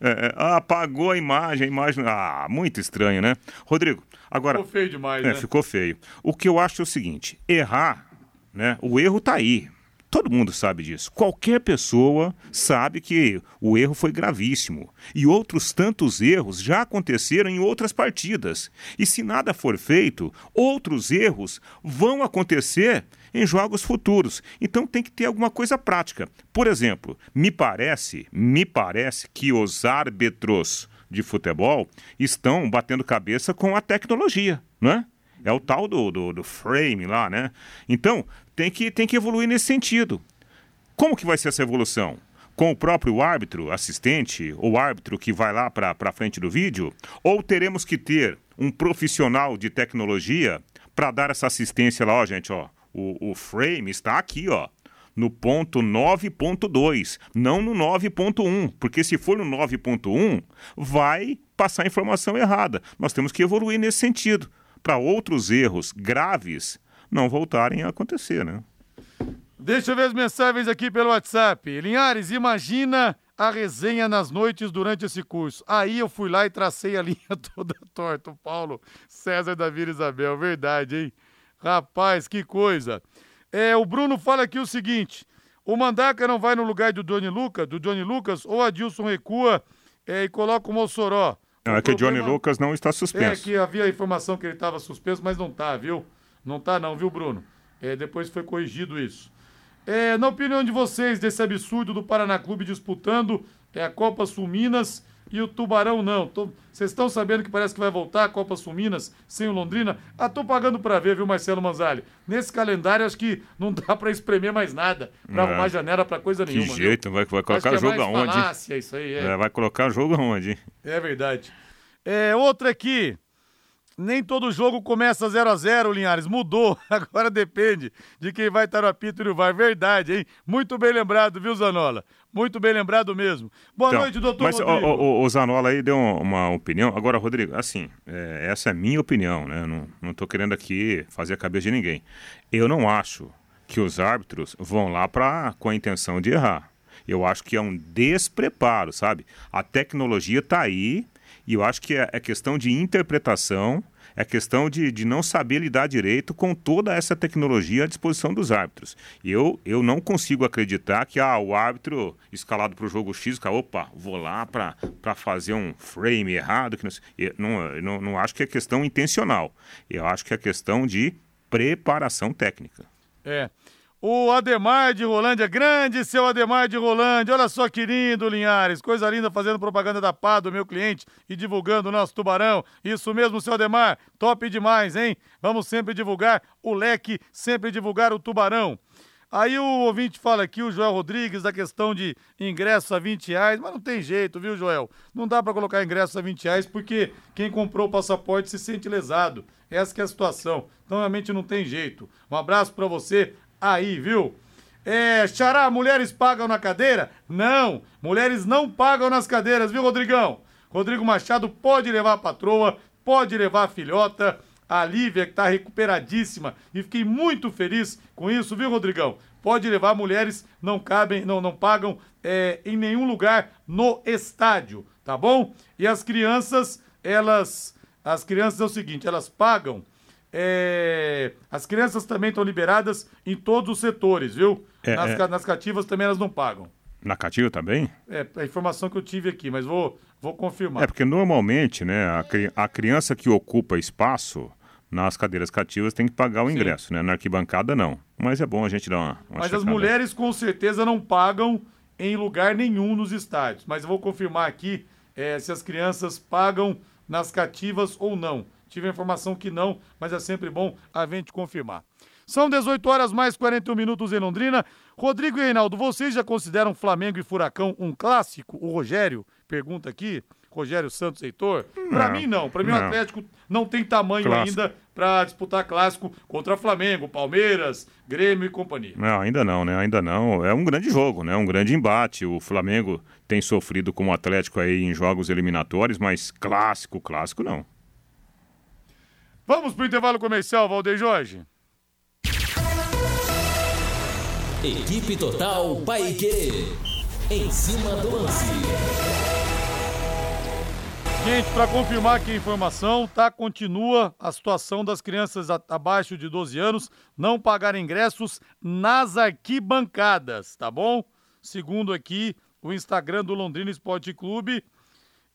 É, é, ah, apagou a imagem, a imagem. Ah, muito estranho, né? Rodrigo, agora. Ficou feio demais, é, né? Ficou feio. O que eu acho é o seguinte: errar, né? O erro tá aí. Todo mundo sabe disso. Qualquer pessoa sabe que o erro foi gravíssimo. E outros tantos erros já aconteceram em outras partidas. E se nada for feito, outros erros vão acontecer em jogos futuros. Então tem que ter alguma coisa prática. Por exemplo, me parece, me parece que os árbitros de futebol estão batendo cabeça com a tecnologia, não é? É o tal do, do, do, frame lá, né? Então, tem que, tem que evoluir nesse sentido. Como que vai ser essa evolução? Com o próprio árbitro, assistente, ou árbitro que vai lá para a frente do vídeo? Ou teremos que ter um profissional de tecnologia para dar essa assistência lá, ó, gente, ó. O, o frame está aqui, ó no ponto 9.2, não no 9.1, porque se for no 9.1, vai passar informação errada. Nós temos que evoluir nesse sentido para outros erros graves não voltarem a acontecer, né? Deixa eu ver as mensagens aqui pelo WhatsApp. Linhares, imagina a resenha nas noites durante esse curso. Aí eu fui lá e tracei a linha toda torta. O Paulo César Davi Isabel, verdade, hein? Rapaz, que coisa. É, o Bruno fala aqui o seguinte: o Mandaca não vai no lugar do Johnny Lucas, do Johnny Lucas, ou a Dilson recua é, e coloca o Mossoró. Não, é que o Johnny Lucas não está suspenso. É que havia a informação que ele estava suspenso, mas não está, viu? Não está não, viu, Bruno? É, depois foi corrigido isso. É, na opinião de vocês, desse absurdo do Paraná Clube disputando é, a Copa Sul Minas e o Tubarão não. Vocês estão sabendo que parece que vai voltar a Copa Sul Minas sem o Londrina? Ah, tô pagando para ver, viu, Marcelo Manzali? Nesse calendário acho que não dá para espremer mais nada, para é. arrumar janela para coisa que nenhuma. Que jeito, vai, vai colocar é jogo aonde? Falácia, isso aí, é. é. Vai colocar jogo aonde? É verdade. É, outra aqui. Nem todo jogo começa 0 a 0 Linhares. Mudou. Agora depende de quem vai estar no apito e no VAR. Verdade, hein? Muito bem lembrado, viu, Zanola? Muito bem lembrado mesmo. Boa então, noite, doutor mas Rodrigo. O, o, o, Zanola aí deu uma opinião. Agora, Rodrigo, assim, é, essa é a minha opinião, né? Não, não tô querendo aqui fazer a cabeça de ninguém. Eu não acho que os árbitros vão lá pra, com a intenção de errar. Eu acho que é um despreparo, sabe? A tecnologia está aí e eu acho que é, é questão de interpretação é questão de, de não saber lidar direito com toda essa tecnologia à disposição dos árbitros. Eu, eu não consigo acreditar que ah, o árbitro escalado para o jogo X, opa, vou lá para fazer um frame errado. Que não, não, não, não acho que é questão intencional. Eu acho que é questão de preparação técnica. É. O Ademar de Rolândia, grande seu Ademar de Rolândia, olha só que lindo, Linhares, coisa linda fazendo propaganda da pá do meu cliente e divulgando o nosso tubarão. Isso mesmo, seu Ademar, top demais, hein? Vamos sempre divulgar o leque, sempre divulgar o tubarão. Aí o ouvinte fala aqui, o Joel Rodrigues, da questão de ingresso a 20 reais, mas não tem jeito, viu, Joel? Não dá para colocar ingresso a 20 reais porque quem comprou o passaporte se sente lesado. Essa é a situação. Então, realmente não tem jeito. Um abraço para você, aí, viu? É, Xará, mulheres pagam na cadeira? Não, mulheres não pagam nas cadeiras, viu, Rodrigão? Rodrigo Machado pode levar a patroa, pode levar a filhota, a Lívia, que tá recuperadíssima, e fiquei muito feliz com isso, viu, Rodrigão? Pode levar, mulheres não cabem, não, não pagam é, em nenhum lugar no estádio, tá bom? E as crianças, elas, as crianças é o seguinte, elas pagam é, as crianças também estão liberadas em todos os setores, viu? É, nas, é... nas cativas também elas não pagam. Na cativa também? É, a informação que eu tive aqui, mas vou, vou confirmar. É, porque normalmente, né, a, a criança que ocupa espaço nas cadeiras cativas tem que pagar o Sim. ingresso, né? Na arquibancada não. Mas é bom a gente dar uma. uma mas as mulheres com certeza não pagam em lugar nenhum nos estádios. Mas eu vou confirmar aqui é, se as crianças pagam nas cativas ou não. Tive a informação que não, mas é sempre bom a gente confirmar. São 18 horas mais 41 minutos em Londrina. Rodrigo e Reinaldo, vocês já consideram Flamengo e Furacão um clássico? O Rogério pergunta aqui. Rogério Santos Heitor? Para mim não. Para mim não. o Atlético não tem tamanho clássico. ainda para disputar clássico contra Flamengo, Palmeiras, Grêmio e companhia. Não, ainda não, né? Ainda não. É um grande jogo, né? Um grande embate. O Flamengo tem sofrido com o Atlético aí em jogos eliminatórios, mas clássico, clássico não. Vamos pro intervalo comercial, Valdeir Jorge. Equipe Total Paique. Em cima do lance. Gente, para confirmar aqui a informação, tá? Continua a situação das crianças a- abaixo de 12 anos não pagar ingressos nas arquibancadas, tá bom? Segundo aqui o Instagram do Londrina Esporte Clube,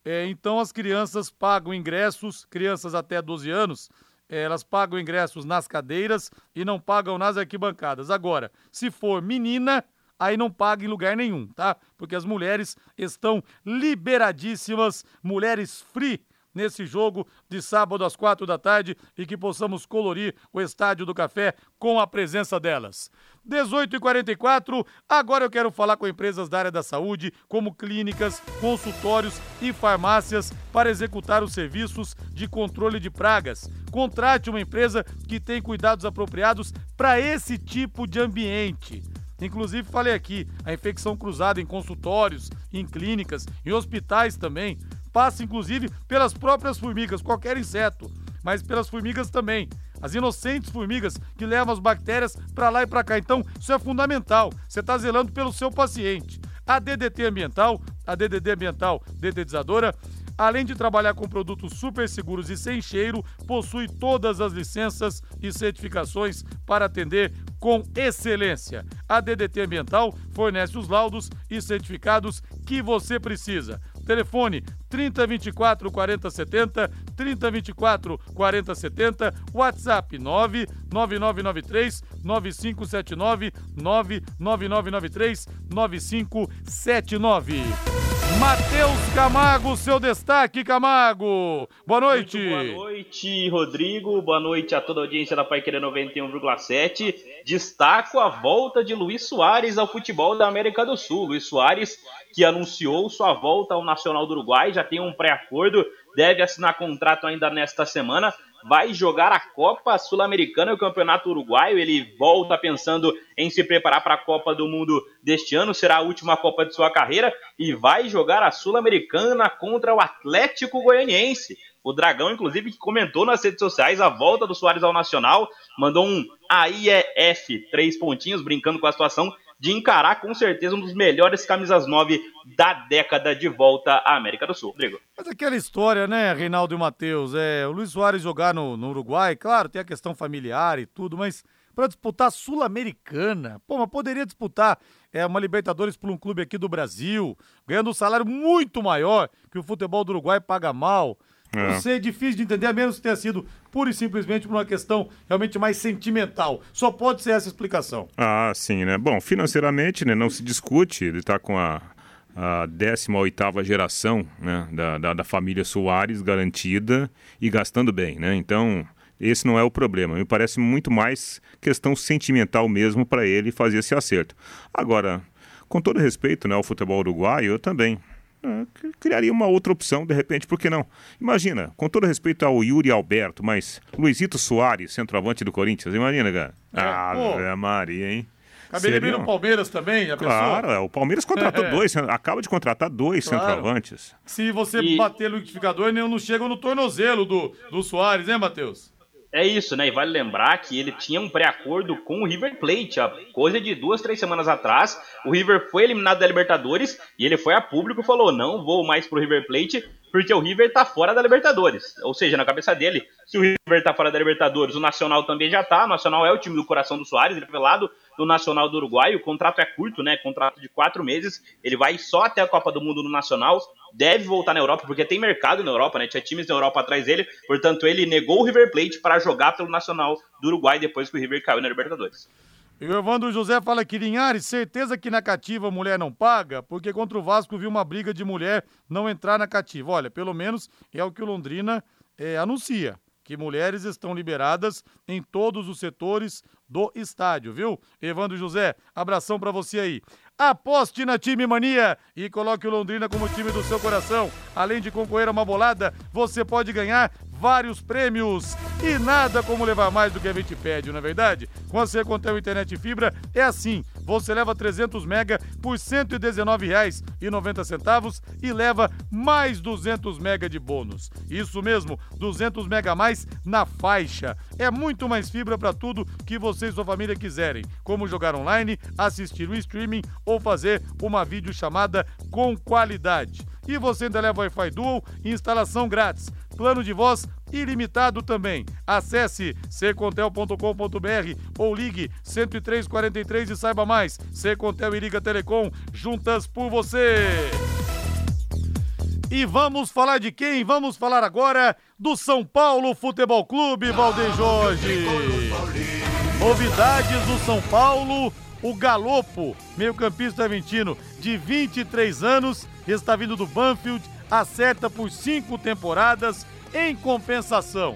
é, então as crianças pagam ingressos, crianças até 12 anos, é, elas pagam ingressos nas cadeiras e não pagam nas arquibancadas. Agora, se for menina, aí não paga em lugar nenhum, tá? Porque as mulheres estão liberadíssimas, mulheres free nesse jogo de sábado às quatro da tarde e que possamos colorir o Estádio do Café com a presença delas. 18 e 44 agora eu quero falar com empresas da área da saúde, como clínicas, consultórios e farmácias para executar os serviços de controle de pragas. Contrate uma empresa que tem cuidados apropriados para esse tipo de ambiente. Inclusive, falei aqui, a infecção cruzada em consultórios, em clínicas, em hospitais também, passa inclusive pelas próprias formigas, qualquer inseto, mas pelas formigas também. As inocentes formigas que levam as bactérias para lá e para cá. Então, isso é fundamental. Você está zelando pelo seu paciente. A DDT Ambiental, a DDD Ambiental Dedetizadora, além de trabalhar com produtos super seguros e sem cheiro, possui todas as licenças e certificações para atender com excelência. A DDT Ambiental fornece os laudos e certificados que você precisa. Telefone 3024 4070, 3024 4070, WhatsApp 99993 9579, 99993 9579. Matheus Camargo, seu destaque, Camargo. Boa noite. Muito boa noite, Rodrigo. Boa noite a toda a audiência da Paiqueira 91,7. Destaco a volta de Luiz Soares ao futebol da América do Sul. Luiz Soares, que anunciou sua volta ao Nacional do Uruguai, já tem um pré-acordo, deve assinar contrato ainda nesta semana. Vai jogar a Copa Sul-Americana e o Campeonato Uruguaio. Ele volta pensando em se preparar para a Copa do Mundo deste ano. Será a última Copa de sua carreira e vai jogar a Sul-Americana contra o Atlético Goianiense. O Dragão, inclusive, que comentou nas redes sociais a volta do Soares ao Nacional, mandou um AIEF, três pontinhos, brincando com a situação de encarar com certeza um dos melhores camisas 9 da década de volta à América do Sul. Rodrigo. Mas aquela história, né, Reinaldo e Matheus? É, o Luiz Soares jogar no, no Uruguai, claro, tem a questão familiar e tudo, mas para disputar Sul-Americana, pô, mas poderia disputar é, uma Libertadores por um clube aqui do Brasil, ganhando um salário muito maior que o futebol do Uruguai paga mal. É. Não sei, difícil de entender, a menos que tenha sido pura e simplesmente por uma questão realmente mais sentimental. Só pode ser essa explicação. Ah, sim, né? Bom, financeiramente, né, não se discute, ele está com a, a 18ª geração né, da, da, da família Soares garantida e gastando bem, né? Então, esse não é o problema. Me parece muito mais questão sentimental mesmo para ele fazer esse acerto. Agora, com todo respeito né, ao futebol uruguaio, eu também criaria uma outra opção, de repente, por que não? Imagina, com todo respeito ao Yuri Alberto, mas Luizito Soares, centroavante do Corinthians, imagina, cara. Ah, pô. Ave Maria, hein? Caberia bem no Palmeiras também, a Claro, é, o Palmeiras contratou É. dois, acaba de contratar dois Claro. centroavantes. Se você E- bater no liquidificador, não não chega no tornozelo do, do Soares, né, Matheus? É isso, né? E vale lembrar que ele tinha um pré-acordo com o River Plate. Há coisa de duas, três semanas atrás, o River foi eliminado da Libertadores e ele foi a público e falou: não vou mais pro River Plate porque o River tá fora da Libertadores. Ou seja, na cabeça dele, se o River tá fora da Libertadores, o Nacional também já tá. O Nacional é o time do coração do Soares, ele foi lá do, do Nacional do Uruguai. O contrato é curto, né? Contrato de quatro meses. Ele vai só até a Copa do Mundo no Nacional. Deve voltar na Europa, porque tem mercado na Europa, né? Tinha times na Europa atrás dele. Portanto, ele negou o River Plate para jogar pelo Nacional do Uruguai depois que o River caiu na Libertadores. E o Evandro José fala aqui, Linhares, certeza que na cativa mulher não paga? Porque contra o Vasco viu uma briga de mulher não entrar na cativa. Olha, pelo menos é o que o Londrina eh, anuncia, que mulheres estão liberadas em todos os setores do estádio, viu? Evandro José, abração pra você aí. Aposte na Time Mania e coloque o Londrina como time do seu coração. Além de concorrer a uma bolada, você pode ganhar vários prêmios. E nada como levar mais do que a gente pede, não é verdade? Com a Sercontel Internet Fibra é assim. Você leva 300 mega por R$ 119,90 e leva mais 200 mega de bônus. Isso mesmo, 200 mega a mais na faixa. É muito mais fibra para tudo que você e sua família quiserem, como jogar online, assistir o streaming ou fazer uma videochamada com qualidade. E você ainda leva Wi-Fi Dual e instalação grátis. Plano de voz ilimitado também. Acesse secontel.com.br ou ligue 10343 e saiba mais. Secontel e Liga Telecom, juntas por você. E vamos falar de quem? Vamos falar agora do São Paulo Futebol Clube, Valdeir Jorge. Novidades do São Paulo, o Galopo, meio-campista argentino de 23 anos, está vindo do Banfield, acerta por cinco temporadas. Em compensação,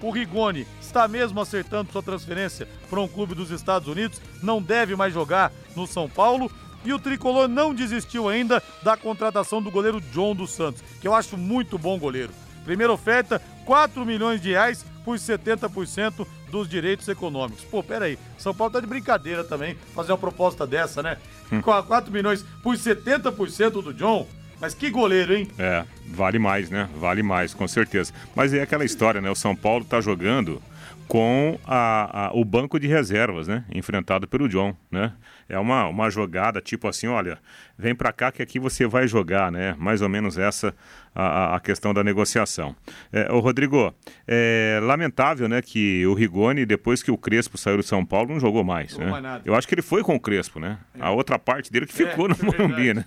o Rigoni está mesmo acertando sua transferência para um clube dos Estados Unidos, não deve mais jogar no São Paulo. E o tricolor não desistiu ainda da contratação do goleiro John dos Santos, que eu acho muito bom goleiro. Primeira oferta, 4 milhões de reais por 70% dos direitos econômicos. Pô, peraí, São Paulo tá de brincadeira também fazer uma proposta dessa, né? Com 4 milhões por 70% do John. Mas que goleiro, hein? É, vale mais, né? Vale mais, com certeza. Mas é aquela história, né? O São Paulo tá jogando com a, a, o banco de reservas, né? Enfrentado pelo John, né? É uma, uma jogada tipo assim, olha, vem para cá que aqui você vai jogar, né? Mais ou menos essa a, a questão da negociação. É, o Rodrigo, é lamentável, né, que o Rigoni, depois que o Crespo saiu do São Paulo, não jogou mais, Jogou né? mais nada. Eu acho que ele foi com o Crespo, né? A outra parte dele que ficou É, no é Morumbi, né?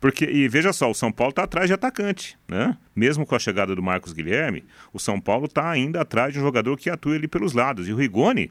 Porque, e veja só, o São Paulo está atrás de atacante, né? Mesmo com a chegada do Marcos Guilherme, o São Paulo está ainda atrás de um jogador que atua ali pelos lados. E o Rigoni,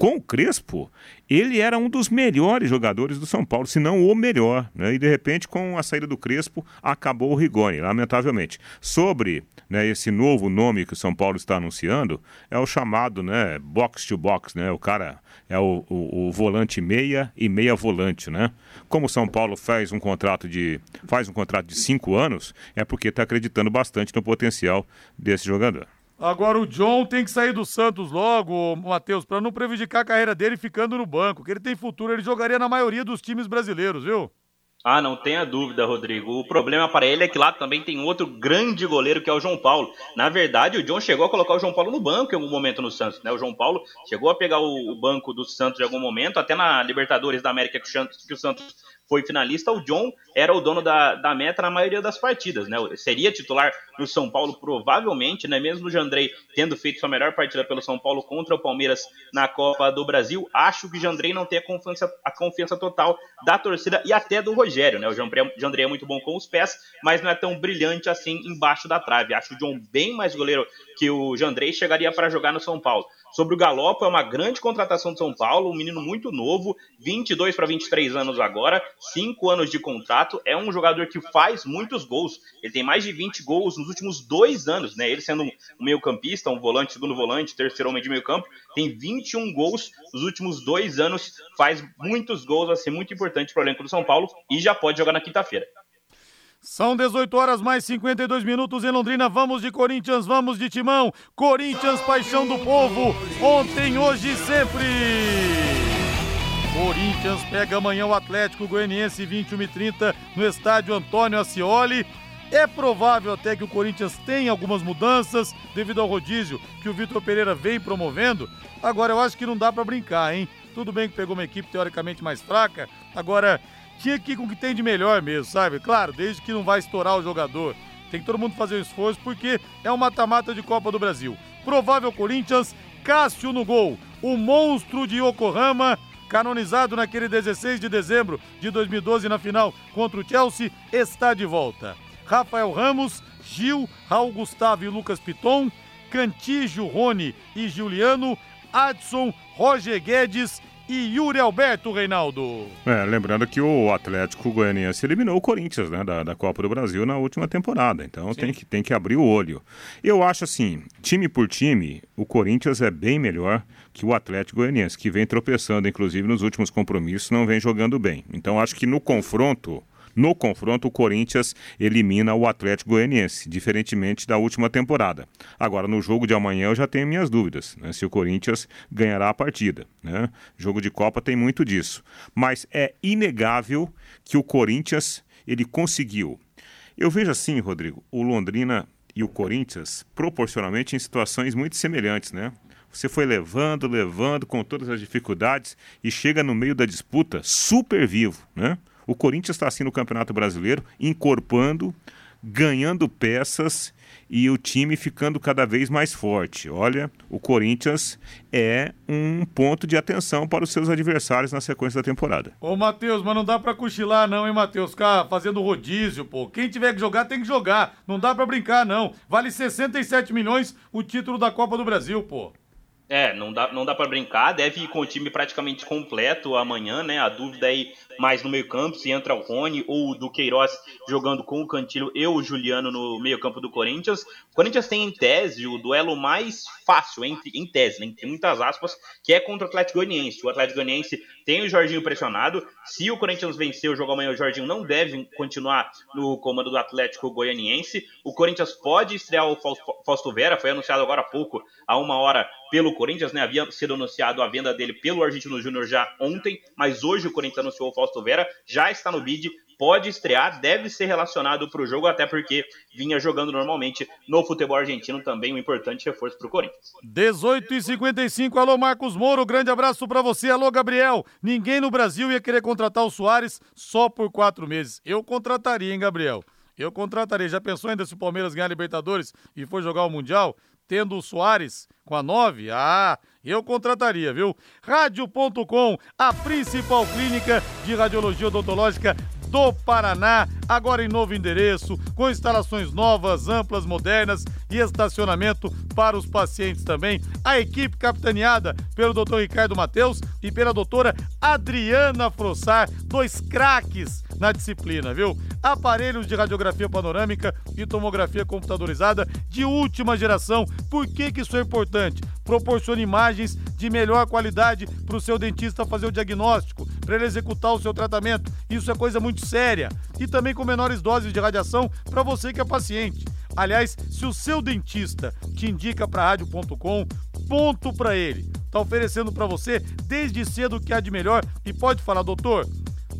com o Crespo, ele era um dos melhores jogadores do São Paulo, se não o melhor. Né? E de repente, com a saída do Crespo, acabou o Rigoni, lamentavelmente. Sobre né, esse novo nome que o São Paulo está anunciando, é o chamado né, box to box, né? O cara é o, o- o volante meia e meia volante, né? Como o São Paulo faz um contrato de faz um contrato de cinco anos, é porque está acreditando bastante no potencial desse jogador. Agora o John tem que sair do Santos logo, Matheus, para não prejudicar a carreira dele ficando no banco, que ele tem futuro, ele jogaria na maioria dos times brasileiros, viu? Ah, não tenha dúvida, Rodrigo. O problema para ele é que lá também tem outro grande goleiro que é o João Paulo. Na verdade, o John chegou a colocar o João Paulo no banco em algum momento no Santos, né? O João Paulo chegou a pegar o, banco do Santos em algum momento, até na Libertadores da América que o Santos foi finalista, o John era o dono da, da meta na maioria das partidas, né? Seria titular no São Paulo provavelmente, né? Mesmo o Jandrei tendo feito sua melhor partida pelo São Paulo contra o Palmeiras na Copa do Brasil, acho que o Jandrei não tem a confiança, a confiança total da torcida e até do Rogério, né? O Jandrei, Jandrei é muito bom com os pés, mas não é tão brilhante assim embaixo da trave. Acho o John bem mais goleiro que o Jandrei chegaria para jogar no São Paulo. Sobre o Galopo, é uma grande contratação de São Paulo, um menino muito novo, 22 para 23 anos agora, 5 anos de contrato. É um jogador que faz muitos gols. Ele tem mais de 20 gols nos últimos dois anos, né? Ele sendo um meio-campista, um volante, segundo volante, terceiro homem de meio-campo, tem 21 gols nos últimos dois anos, faz muitos gols, vai ser muito importante para o elenco do São Paulo e já pode jogar na quinta-feira. São 18 horas mais 52 minutos em Londrina. Vamos de Corinthians, vamos de Timão. Corinthians, paixão do povo. Ontem, hoje e sempre. Corinthians pega amanhã o Atlético Goianiense 21 e 30 no estádio Antônio Ascioli. É provável até que o Corinthians tenha algumas mudanças devido ao rodízio que o Vitor Pereira vem promovendo. Agora eu acho que não dá pra brincar, hein? Tudo bem que pegou uma equipe teoricamente mais fraca. Agora tinha que ir com o que tem de melhor mesmo, sabe? Claro, desde que não vai estourar o jogador. Tem que todo mundo fazer um esforço porque é um mata-mata de Copa do Brasil. Provável Corinthians, Cássio no gol. O monstro de Yokohama, canonizado naquele 16 de dezembro de 2012 na final contra o Chelsea, está de volta. Rafael Ramos, Gil, Raul Gustavo e Lucas Piton, Cantígio, Rony e Juliano, Adson, Roger Guedes e Yuri Alberto Reinaldo. É, lembrando que o Atlético Goianiense eliminou o Corinthians né, da, da Copa do Brasil na última temporada. Então tem que, tem que abrir o olho. Eu acho assim, time por time, o Corinthians é bem melhor que o Atlético Goianiense, que vem tropeçando, inclusive, nos últimos compromissos, não vem jogando bem. Então acho que no confronto. No confronto, o Corinthians elimina o Atlético Goianiense, diferentemente da última temporada. Agora, no jogo de amanhã, eu já tenho minhas dúvidas né, se o Corinthians ganhará a partida. Né? Jogo de Copa tem muito disso. Mas é inegável que o Corinthians ele conseguiu. Eu vejo assim, Rodrigo, o Londrina e o Corinthians proporcionalmente em situações muito semelhantes, né? Você foi levando, levando com todas as dificuldades e chega no meio da disputa super vivo, né? O Corinthians está assim no Campeonato Brasileiro, encorpando ganhando peças e o time ficando cada vez mais forte. Olha, o Corinthians é um ponto de atenção para os seus adversários na sequência da temporada. Ô, Matheus, mas não dá pra cochilar não, hein, Matheus? Ficar fazendo rodízio, pô. Quem tiver que jogar tem que jogar. Não dá pra brincar, não. Vale 67 milhões o título da Copa do Brasil, pô. É, não dá, não dá para brincar, deve ir com o time praticamente completo amanhã, né? A dúvida aí mais no meio-campo, se entra o Rony ou o do Queiroz jogando com o Cantilho e o Juliano no meio-campo do Corinthians. O Corinthians tem em tese o duelo mais fácil, em, em tese, né? Tem muitas aspas, que é contra o Atlético Goianiense. O Atlético Goianiense tem o Jorginho pressionado. Se o Corinthians vencer o jogo amanhã, o Jorginho não deve continuar no comando do Atlético Goianiense. O Corinthians pode estrear o Fausto Vera, foi anunciado agora há pouco, há uma hora pelo Corinthians, né? Havia sido anunciado a venda dele pelo Argentino Júnior já ontem, mas hoje o Corinthians anunciou o Fausto Vera, já está no bid, pode estrear, deve ser relacionado para o jogo, até porque vinha jogando normalmente no futebol argentino, também um importante reforço para o Corinthians. 18 e 55 alô Marcos Moro, grande abraço para você, alô Gabriel. Ninguém no Brasil ia querer contratar o Soares só por quatro meses. Eu contrataria, hein, Gabriel? Eu contrataria. Já pensou ainda se o Palmeiras ganhar a Libertadores e for jogar o Mundial? tendo o Soares com a 9, ah, eu contrataria, viu? Rádio.com, a principal clínica de radiologia odontológica do Paraná, agora em novo endereço, com instalações novas, amplas, modernas e estacionamento para os pacientes também. A equipe capitaneada pelo Dr. Ricardo Mateus e pela doutora Adriana Frossar, dois craques na disciplina, viu? Aparelhos de radiografia panorâmica e tomografia computadorizada de última geração. Por que, que isso é importante? Proporciona imagens de melhor qualidade para o seu dentista fazer o diagnóstico, para ele executar o seu tratamento. Isso é coisa muito séria. E também com menores doses de radiação para você que é paciente. Aliás, se o seu dentista te indica para rádio.com, ponto para ele. Tá oferecendo para você desde cedo o que há de melhor e pode falar, doutor,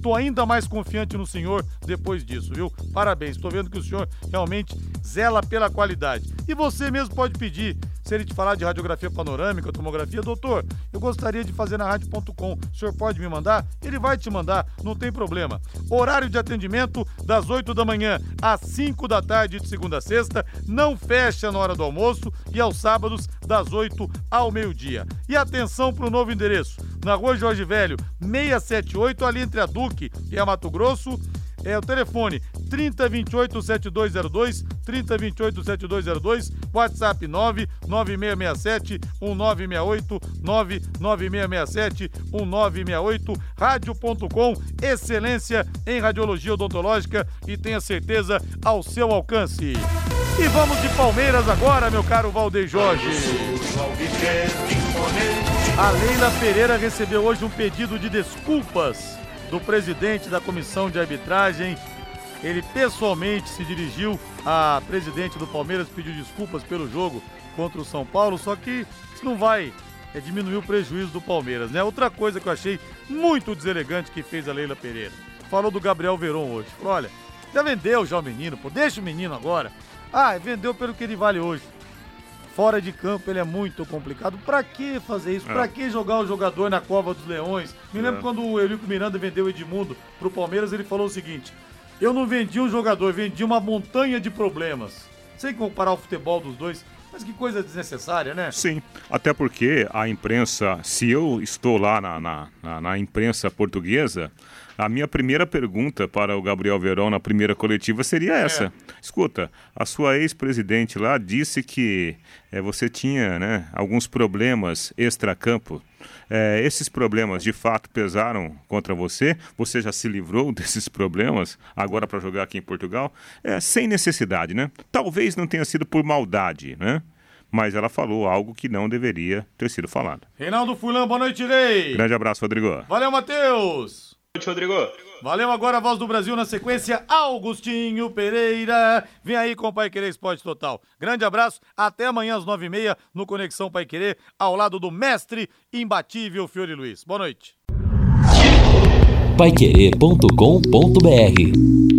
Tô ainda mais confiante no senhor depois disso, viu? Parabéns, tô vendo que o senhor realmente zela pela qualidade. E você mesmo pode pedir, se ele te falar de radiografia panorâmica, tomografia, doutor, eu gostaria de fazer na rádio.com. O senhor pode me mandar? Ele vai te mandar, não tem problema. Horário de atendimento das 8 da manhã às 5 da tarde de segunda a sexta, não fecha na hora do almoço e aos sábados das 8 ao meio-dia. E atenção para o novo endereço, na Rua Jorge Velho, 678, ali entre a Duque e a Mato Grosso. É o telefone 3028 7202, 3028 7202, WhatsApp 99667 1968, 99667 1968, rádio.com, excelência em radiologia odontológica e tenha certeza ao seu alcance. E vamos de Palmeiras agora, meu caro Valdeir Jorge. A Leila Pereira recebeu hoje um pedido de desculpas do presidente da comissão de arbitragem. Ele pessoalmente se dirigiu à presidente do Palmeiras, pediu desculpas pelo jogo contra o São Paulo, só que isso não vai é, diminuir o prejuízo do Palmeiras, né? Outra coisa que eu achei muito deselegante que fez a Leila Pereira. Falou do Gabriel Veron hoje. Falou, olha, já vendeu já o menino, pô, deixa o menino agora. Ah, vendeu pelo que ele vale hoje. Fora de campo ele é muito complicado. Pra que fazer isso? É. Pra que jogar o jogador na cova dos leões? Me lembro é. quando o Eurico Miranda vendeu o Edmundo pro Palmeiras, ele falou o seguinte: Eu não vendi um jogador, vendi uma montanha de problemas. Sem comparar o futebol dos dois, mas que coisa desnecessária, né? Sim, até porque a imprensa, se eu estou lá na, na, na, na imprensa portuguesa, a minha primeira pergunta para o Gabriel Verão na primeira coletiva seria é. essa. É. Escuta, a sua ex-presidente lá disse que é, você tinha né, alguns problemas extra-campo. É, esses problemas de fato pesaram contra você? Você já se livrou desses problemas agora para jogar aqui em Portugal? É, sem necessidade, né? Talvez não tenha sido por maldade, né? Mas ela falou algo que não deveria ter sido falado. Reinaldo Fulano, boa noite, Rei. Grande abraço, Rodrigo. Valeu, Matheus noite, Rodrigo. Valeu agora a voz do Brasil na sequência, Augustinho Pereira. Vem aí com o Pai Querer Esporte Total. Grande abraço, até amanhã às nove e meia no Conexão Pai Querer, ao lado do mestre imbatível Fiore Luiz. Boa noite. Paiquerê.com.br